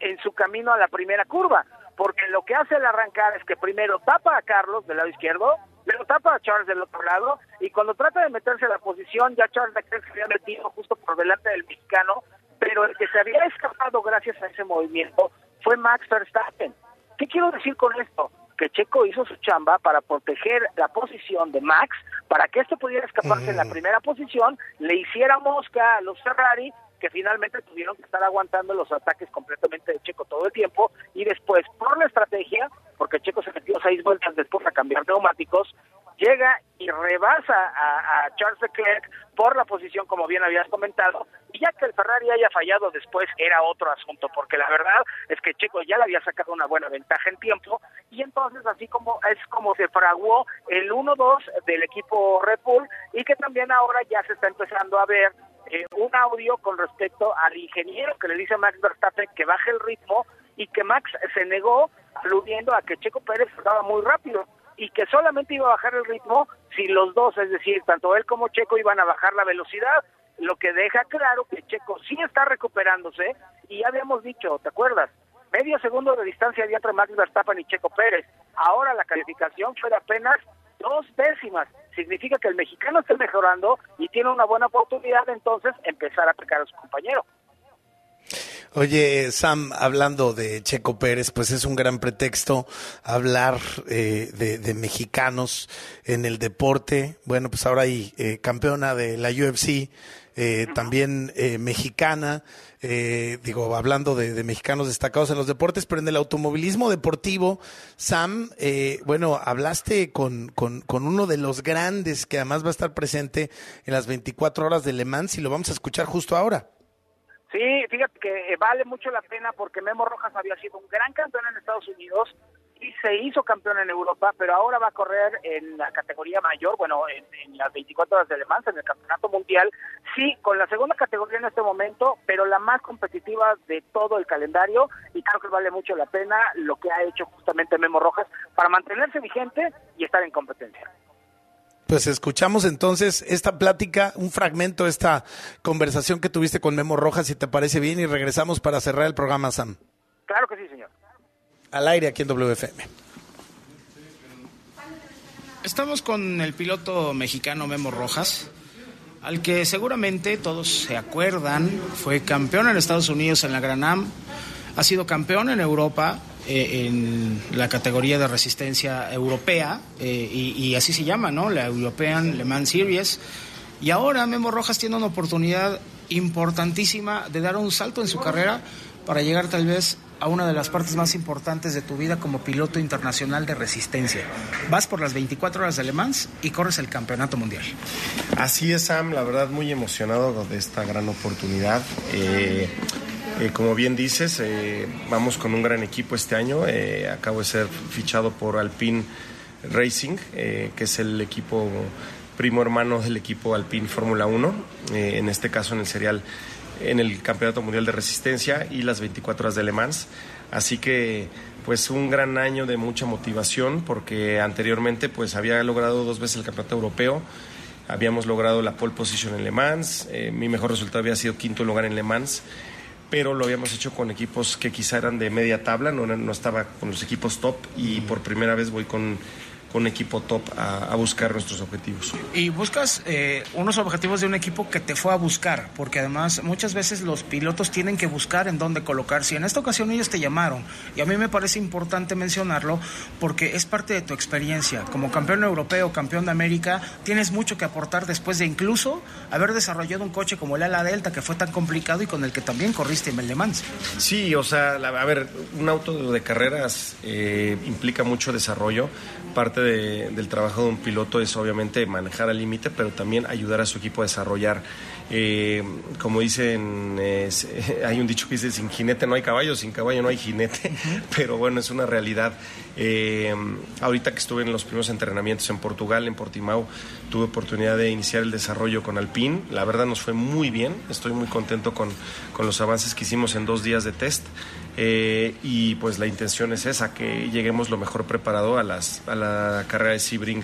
en su camino a la primera curva, porque lo que hace el arrancar es que primero tapa a Carlos del lado izquierdo, luego tapa a Charles del otro lado, y cuando trata de meterse a la posición, ya Charles Leclerc se había metido justo por delante del mexicano, pero el que se había escapado gracias a ese movimiento fue Max Verstappen. ¿Qué quiero decir con esto? Que Checo hizo su chamba para proteger la posición de Max, para que este pudiera escaparse en la primera posición, le hiciera mosca a los Ferrari, que finalmente tuvieron que estar aguantando los ataques completamente de Checo todo el tiempo, y después, por la estrategia, porque Checo se metió seis vueltas después a cambiar neumáticos, llega y rebasa a, a Charles Leclerc por la posición, como bien habías comentado, y ya que el Ferrari haya fallado después era otro asunto, porque la verdad es que Checo ya le había sacado una buena ventaja en tiempo, y entonces así como es como se fraguó el 1-2 del equipo Red Bull, y que también ahora ya se está empezando a ver eh, un audio con respecto al ingeniero que le dice a Max Verstappen que baje el ritmo, y que Max se negó aludiendo a que Checo Pérez estaba muy rápido y que solamente iba a bajar el ritmo si los dos, es decir, tanto él como Checo iban a bajar la velocidad, lo que deja claro que Checo sí está recuperándose y ya habíamos dicho, ¿te acuerdas? Medio segundo de distancia había entre Max Verstappen y Checo Pérez. Ahora la calificación fue de apenas dos décimas. Significa que el mexicano está mejorando y tiene una buena oportunidad de entonces empezar a pecar a su compañero.
Oye, Sam, hablando de Checo Pérez, pues es un gran pretexto hablar eh, de, de mexicanos en el deporte. Bueno, pues ahora hay eh, campeona de la UFC, eh, también eh, mexicana, eh, digo, hablando de, de mexicanos destacados en los deportes, pero en el automovilismo deportivo, Sam, eh, bueno, hablaste con, con, con uno de los grandes que además va a estar presente en las 24 horas de Le Mans y lo vamos a escuchar justo ahora.
Sí, fíjate que eh, vale mucho la pena porque Memo Rojas había sido un gran campeón en Estados Unidos y se hizo campeón en Europa, pero ahora va a correr en la categoría mayor, bueno, en, en las 24 horas de Le Mans, en el Campeonato Mundial, sí, con la segunda categoría en este momento, pero la más competitiva de todo el calendario y creo que vale mucho la pena lo que ha hecho justamente Memo Rojas para mantenerse vigente y estar en competencia.
Pues escuchamos entonces esta plática, un fragmento de esta conversación que tuviste con Memo Rojas, si te parece bien, y regresamos para cerrar el programa, Sam.
Claro que sí, señor.
Al aire aquí en WFM.
Estamos con el piloto mexicano Memo Rojas, al que seguramente todos se acuerdan, fue campeón en Estados Unidos en la Gran Am, ha sido campeón en Europa eh, en la categoría de resistencia europea, eh, y, y así se llama, ¿no? La European Le Mans Series. Y ahora Memo Rojas tiene una oportunidad importantísima de dar un salto en su carrera para llegar tal vez a una de las partes más importantes de tu vida como piloto internacional de resistencia. Vas por las 24 horas de Le Mans y corres el campeonato mundial.
Así es, Sam, la verdad muy emocionado de esta gran oportunidad. Eh, eh, como bien dices, eh, vamos con un gran equipo este año. Acabo de ser fichado por Alpine Racing, que es el equipo primo hermano del equipo Alpine Fórmula 1, eh, en este caso en el serial en el Campeonato Mundial de Resistencia y las 24 horas de Le Mans. Así que pues un gran año de mucha motivación porque anteriormente pues había logrado dos veces el Campeonato Europeo, habíamos logrado la pole position en Le Mans, eh, mi mejor resultado había sido quinto lugar en Le Mans, pero lo habíamos hecho con equipos que quizá eran de media tabla, no, no estaba con los equipos top. Y por primera vez voy con, con un equipo top a, a buscar nuestros objetivos.
Y buscas eh, unos objetivos de un equipo que te fue a buscar, porque además muchas veces los pilotos tienen que buscar en dónde colocarse. Y en esta ocasión ellos te llamaron. Y a mí me parece importante mencionarlo porque es parte de tu experiencia. Como campeón europeo, campeón de América, tienes mucho que aportar después de incluso haber desarrollado un coche como el Ala Delta, que fue tan complicado y con el que también corriste en Le Mans.
Sí, o sea, la- a ver, un auto de carreras eh, implica mucho desarrollo. Parte de- del trabajo de un piloto es obviamente manejar al límite, pero también ayudar a su equipo a desarrollar. Eh, como dicen, <laughs> hay un dicho que dice, sin jinete no hay caballo, sin caballo no hay jinete, <laughs> pero bueno, es una realidad. Eh, ahorita que estuve en los primeros entrenamientos en Portugal, en Portimao, tuve oportunidad de iniciar el desarrollo con Alpine. La verdad nos fue muy bien, estoy muy contento con, con los avances que hicimos en dos días de test. Eh, y pues la intención es esa, que lleguemos lo mejor preparado a, las, a la carrera de Sebring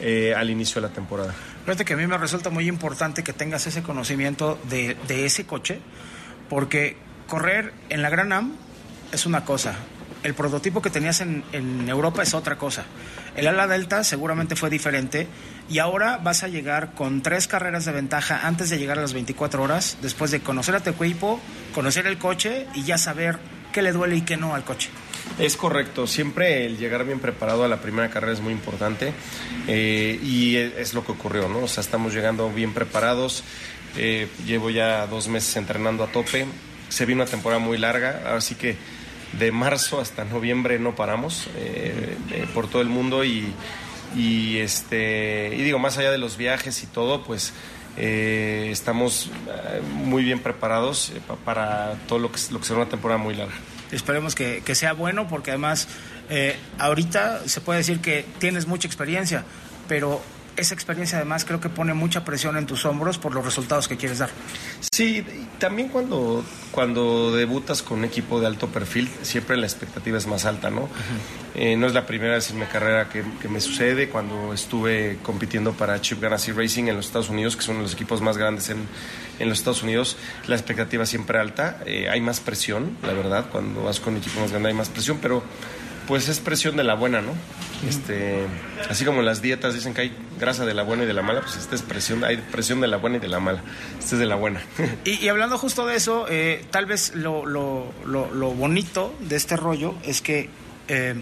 eh, al inicio de la temporada.
Fíjate que a mí me resulta muy importante que tengas ese conocimiento de, de ese coche, porque correr en la Gran Am es una cosa. El prototipo que tenías en, Europa es otra cosa. El ala delta seguramente fue diferente y ahora vas a llegar con tres carreras de ventaja antes de llegar a las 24 horas, después de conocer a tu equipo, conocer el coche y ya saber qué le duele y qué no al coche.
Es correcto, siempre el llegar bien preparado a la primera carrera es muy importante eh, y e- es lo que ocurrió, ¿no? O sea, estamos llegando bien preparados, eh, llevo ya dos meses entrenando a tope, se vino una temporada muy larga, así que de marzo hasta noviembre no paramos eh, eh, por todo el mundo y, y, este, y digo, más allá de los viajes y todo, pues eh, estamos eh, muy bien preparados pa- para todo lo que, lo que será una temporada muy larga.
Esperemos que, que sea bueno porque además ahorita se puede decir que tienes mucha experiencia, pero esa experiencia además creo que pone mucha presión en tus hombros por los resultados que quieres dar.
Sí, también cuando, cuando debutas con un equipo de alto perfil, siempre la expectativa es más alta, ¿no? Eh, no es la primera vez en mi carrera que, que me sucede. Cuando estuve compitiendo para Chip Ganassi Racing en los Estados Unidos, que son los equipos más grandes en, en los Estados Unidos, la expectativa siempre alta. Eh, hay más presión, la verdad. Cuando vas con un equipo más grande hay más presión, pero pues es presión de la buena, ¿no? Este, así como las dietas dicen que hay grasa de la buena y de la mala, pues esta es presión, hay presión de la buena y de la mala. Esta es de la buena. <laughs>
Y, hablando justo de eso, eh, tal vez lo, lo- lo- lo bonito de este rollo es que eh,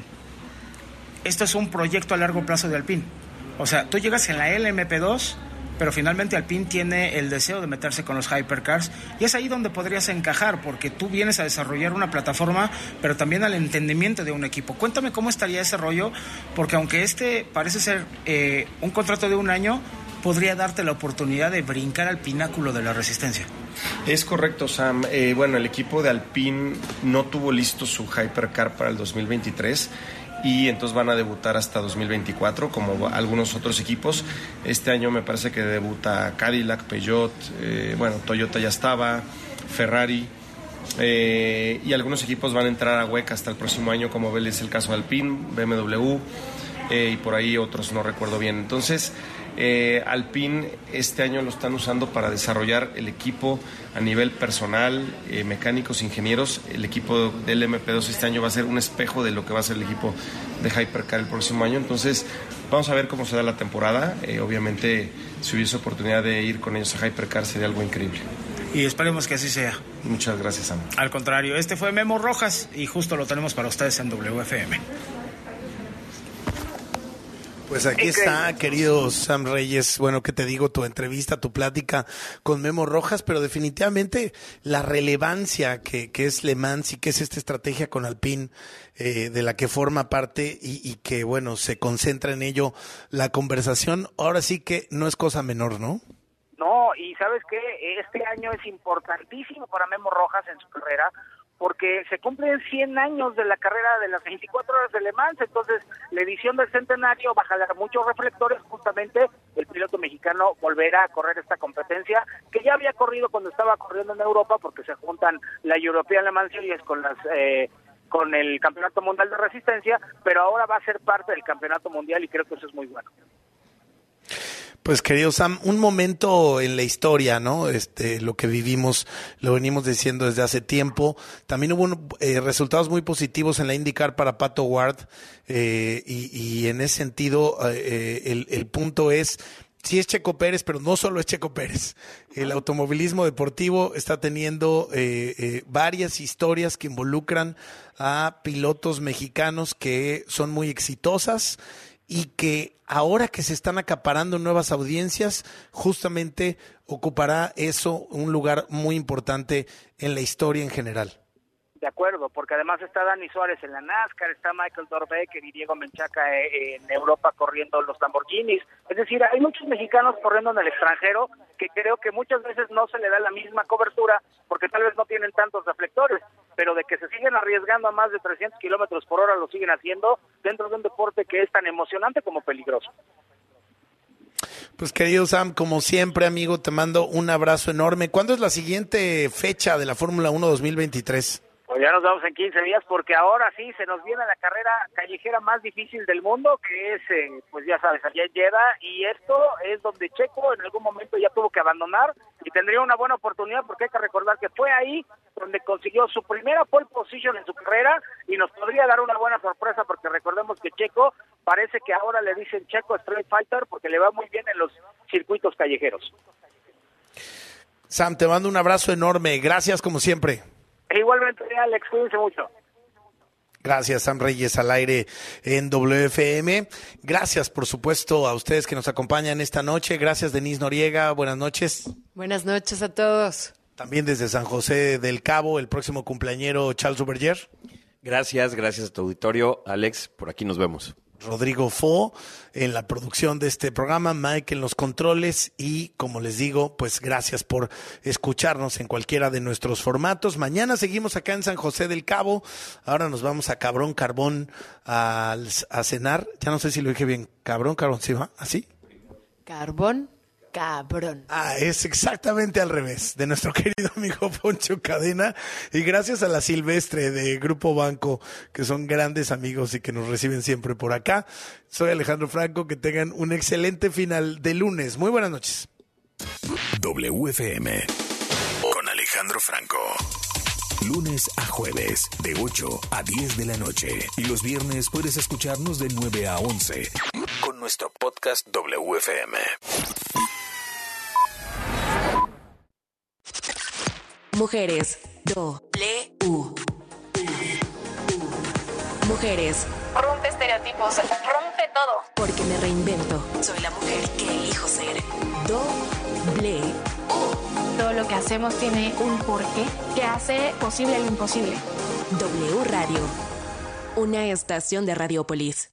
esto es un proyecto a largo plazo de Alpine. O sea, tú llegas en la LMP2, pero finalmente Alpine tiene el deseo de meterse con los hypercars y es ahí donde podrías encajar, porque tú vienes a desarrollar una plataforma, pero también al entendimiento de un equipo. Cuéntame cómo estaría ese rollo, porque aunque este parece ser eh, un contrato de un año, podría darte la oportunidad de brincar al pináculo de la resistencia.
Es correcto, Sam. Eh, bueno, el equipo de Alpine no tuvo listo su Hypercar para el 2023 y entonces van a debutar hasta 2024 como algunos otros equipos. Este año me parece que debuta Cadillac, Peugeot, eh, bueno, Toyota ya estaba, Ferrari. eh, y algunos equipos van a entrar a hueca hasta el próximo año, como es el caso de Alpine, BMW eh, y por ahí otros, no recuerdo bien. Entonces, eh, Alpine este año lo están usando para desarrollar el equipo a nivel personal, eh, mecánicos, ingenieros. El equipo del MP2 este año va a ser un espejo de lo que va a ser el equipo de Hypercar el próximo año. Entonces, vamos a ver cómo se da la temporada. Eh, obviamente, si hubiese oportunidad de ir con ellos a Hypercar sería algo increíble.
Y esperemos que así sea.
Muchas gracias, Sam.
Al contrario, este fue Memo Rojas y justo lo tenemos para ustedes en WFM.
Pues aquí está, querido Sam Reyes. Bueno, que te digo, tu entrevista, tu plática con Memo Rojas, pero definitivamente la relevancia que, que es Le Mans y que es esta estrategia con Alpine, eh, de la que forma parte y, y que, bueno, se concentra en ello la conversación, ahora sí que no es cosa menor, ¿no?
No, y sabes que este año es importantísimo para Memo Rojas en su carrera porque se cumplen 100 años de la carrera de las 24 horas de Le Mans, entonces la edición del centenario va a jalar muchos reflectores, justamente el piloto mexicano volverá a correr esta competencia, que ya había corrido cuando estaba corriendo en Europa, porque se juntan la European Le Mans Series con las... Eh, con el Campeonato Mundial de Resistencia, pero ahora va a ser parte del Campeonato Mundial y creo que eso es muy bueno.
Pues querido Sam, un momento en la historia, ¿no? Este, lo que vivimos, lo venimos diciendo desde hace tiempo. También hubo eh, resultados muy positivos en la IndyCar para Pato Ward eh, y, y, en ese sentido eh, el, el punto es sí es Checo Pérez, pero no solo es Checo Pérez. El automovilismo deportivo está teniendo eh, eh, varias historias que involucran a pilotos mexicanos que son muy exitosas y que ahora que se están acaparando nuevas audiencias, justamente ocupará eso un lugar muy importante en la historia en general.
De acuerdo, porque además está Dani Suárez en la NASCAR, está Michael Dorbecker y Diego Menchaca eh, en Europa corriendo los Lamborghinis. Es decir, hay muchos mexicanos corriendo en el extranjero que creo que muchas veces no se le da la misma cobertura porque tal vez no tienen tantos reflectores, pero de que se siguen arriesgando a más de 300 kilómetros por hora lo siguen haciendo dentro de un deporte que es tan emocionante como peligroso.
Pues querido Sam, como siempre, amigo, te mando un abrazo enorme. ¿Cuándo es la siguiente fecha de la Fórmula 1 2023?
Pues ya nos vamos en 15 días porque ahora sí se nos viene la carrera callejera más difícil del mundo, que es, eh, pues ya sabes, allá en y esto es donde Checo en algún momento ya tuvo que abandonar y tendría una buena oportunidad porque hay que recordar que fue ahí donde consiguió su primera pole position en su carrera y nos podría dar una buena sorpresa porque recordemos que Checo parece que ahora le dicen Checo Street Fighter porque le va muy bien en los circuitos callejeros.
Sam, te mando un abrazo enorme. Gracias como siempre.
E igualmente, Alex, cuídense mucho.
Gracias, Sam Reyes, al aire en WFM. Gracias, por supuesto, a ustedes que nos acompañan esta noche. Gracias, Denise Noriega. Buenas noches.
Buenas noches a todos.
También desde San José del Cabo, el próximo cumpleañero Charles Uberger.
Gracias, gracias a tu auditorio. Alex, por aquí nos vemos.
Rodrigo Fo en la producción de este programa, Mike en los controles y como les digo, pues gracias por escucharnos en cualquiera de nuestros formatos. Mañana seguimos acá en San José del Cabo. Ahora nos vamos a Cabrón Carbón a, cenar. Ya no sé si lo dije bien. Cabrón Carbón, ¿sí va? ¿Así?
Carbón cabrón.
Ah, es exactamente al revés de nuestro <laughs> querido amigo Poncho Cadena. Y gracias a la Silvestre de Grupo Banco, que son grandes amigos y que nos reciben siempre por acá. Soy Alejandro Franco, que tengan un excelente final de lunes. Muy buenas noches.
WFM con Alejandro Franco. Lunes a jueves, de 8 a 10 de la noche. Y los viernes puedes escucharnos de 9 a 11 con nuestro podcast WFM.
Mujeres. Do. U. Mujeres.
Rompe estereotipos, rompe todo.
Porque me reinvento. Soy la mujer que elijo ser. Doble.
Todo lo que hacemos tiene un porqué que hace posible lo imposible.
W Radio. Una estación de Radiopolis.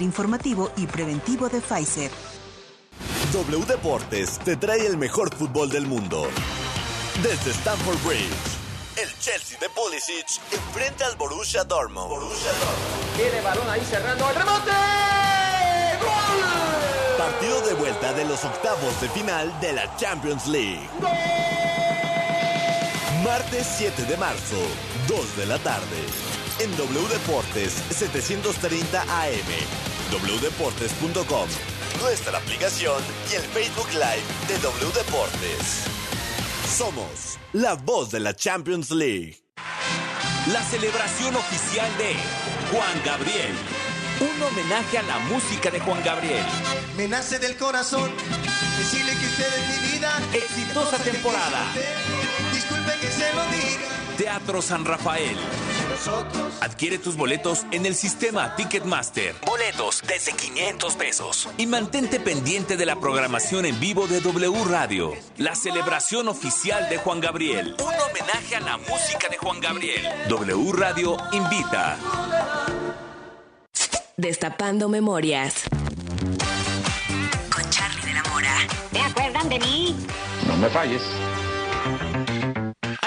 informativo y preventivo de Pfizer.
W Deportes te trae el mejor fútbol del mundo. Desde Stamford Bridge, el Chelsea de Pulisic enfrenta al Borussia Dortmund. Borussia Dortmund.
Tiene balón ahí cerrando el remote.
Partido de vuelta de los octavos de final de la Champions League. Martes 7 de marzo, 2 de la tarde. En W Deportes 730 AM, wdeportes.com, nuestra aplicación y el Facebook Live de W Deportes. Somos la voz de la Champions League.
La celebración oficial de Juan Gabriel. Un homenaje a la música de Juan Gabriel.
Me nace del corazón decirle que usted es mi vida.
Exitosa temporada.
Disculpe que se lo diga.
Teatro San Rafael. Adquiere tus boletos en el sistema Ticketmaster. Boletos desde 500 pesos. Y mantente pendiente de la programación en vivo de W Radio. La celebración oficial de Juan Gabriel. Un homenaje a la música de Juan Gabriel. W Radio invita.
Destapando memorias. Con Charlie de la Mora.
¿Se acuerdan de mí?
No me falles.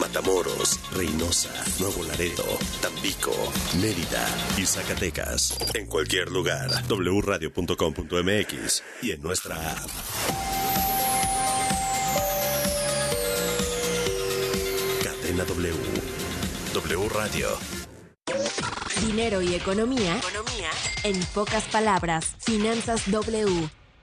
Matamoros, Reynosa, Nuevo Laredo, Tampico, Mérida y Zacatecas. En cualquier lugar, wradio.com.mx y en nuestra app. Cadena W. W Radio.
Dinero y economía.
Economía.
En pocas palabras, Finanzas W.